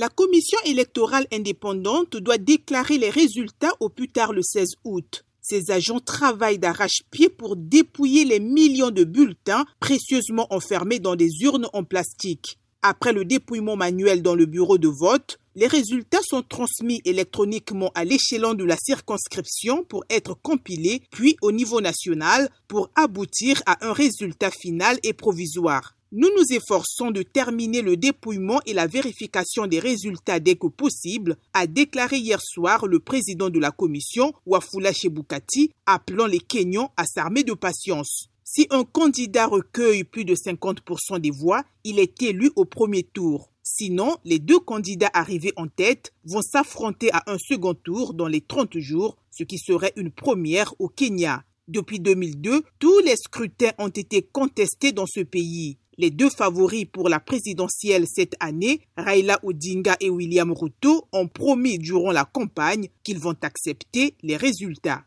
La commission électorale indépendante doit déclarer les résultats au plus tard le 16 août. Ces agents travaillent d'arrache-pied pour dépouiller les millions de bulletins précieusement enfermés dans des urnes en plastique. Après le dépouillement manuel dans le bureau de vote, les résultats sont transmis électroniquement à l'échelon de la circonscription pour être compilés, puis au niveau national pour aboutir à un résultat final et provisoire. Nous nous efforçons de terminer le dépouillement et la vérification des résultats dès que possible, a déclaré hier soir le président de la commission, Wafula Chebukati, appelant les Kenyans à s'armer de patience. Si un candidat recueille plus de 50% des voix, il est élu au premier tour. Sinon, les deux candidats arrivés en tête vont s'affronter à un second tour dans les 30 jours, ce qui serait une première au Kenya. Depuis 2002, tous les scrutins ont été contestés dans ce pays. Les deux favoris pour la présidentielle cette année, Raila Odinga et William Ruto, ont promis durant la campagne qu'ils vont accepter les résultats.